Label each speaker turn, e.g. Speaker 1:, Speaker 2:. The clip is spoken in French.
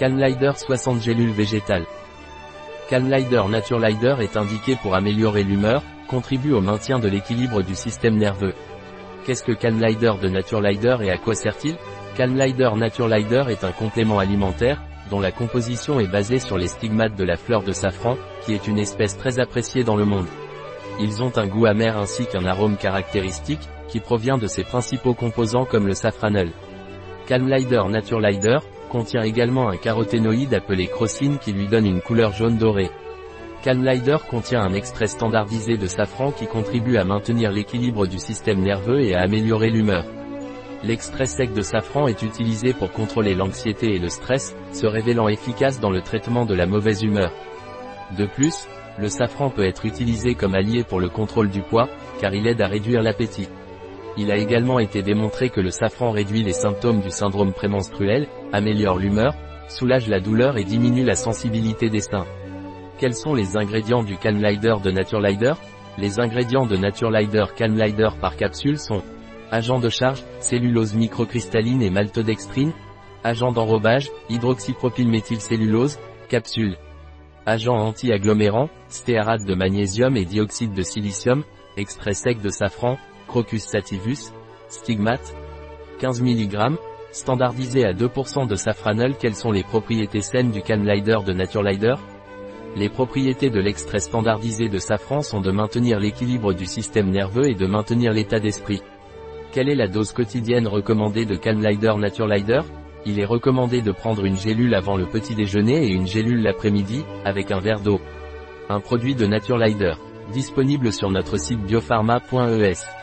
Speaker 1: Calmlider 60 gélules végétales. Calmlider Naturelider est indiqué pour améliorer l'humeur, contribue au maintien de l'équilibre du système nerveux. Qu'est-ce que Calmlider de Naturelider et à quoi sert-il? Calmlider Naturelider est un complément alimentaire, dont la composition est basée sur les stigmates de la fleur de safran, qui est une espèce très appréciée dans le monde. Ils ont un goût amer ainsi qu'un arôme caractéristique, qui provient de ses principaux composants comme le safranol. Calmlider Naturelider, contient également un caroténoïde appelé crocine qui lui donne une couleur jaune dorée. Calmlider contient un extrait standardisé de safran qui contribue à maintenir l'équilibre du système nerveux et à améliorer l'humeur. L'extrait sec de safran est utilisé pour contrôler l'anxiété et le stress, se révélant efficace dans le traitement de la mauvaise humeur. De plus, le safran peut être utilisé comme allié pour le contrôle du poids, car il aide à réduire l'appétit. Il a également été démontré que le safran réduit les symptômes du syndrome prémenstruel, améliore l'humeur, soulage la douleur et diminue la sensibilité des seins. Quels sont les ingrédients du Calmlider de Naturelider Les ingrédients de Naturelider Calmlider par capsule sont agent de charge, cellulose microcristalline et maltodextrine, agent d'enrobage, hydroxypropylméthylcellulose, capsule, agent anti-agglomérant, stéarate de magnésium et dioxyde de silicium, extrait sec de safran, Crocus sativus, stigmate, 15 mg, standardisé à 2% de safranol. Quelles sont les propriétés saines du Calmlider de Naturelider Les propriétés de l'extrait standardisé de safran sont de maintenir l'équilibre du système nerveux et de maintenir l'état d'esprit. Quelle est la dose quotidienne recommandée de Calmlider Naturelider Il est recommandé de prendre une gélule avant le petit déjeuner et une gélule l'après-midi, avec un verre d'eau. Un produit de Naturelider. Disponible sur notre site biopharma.es.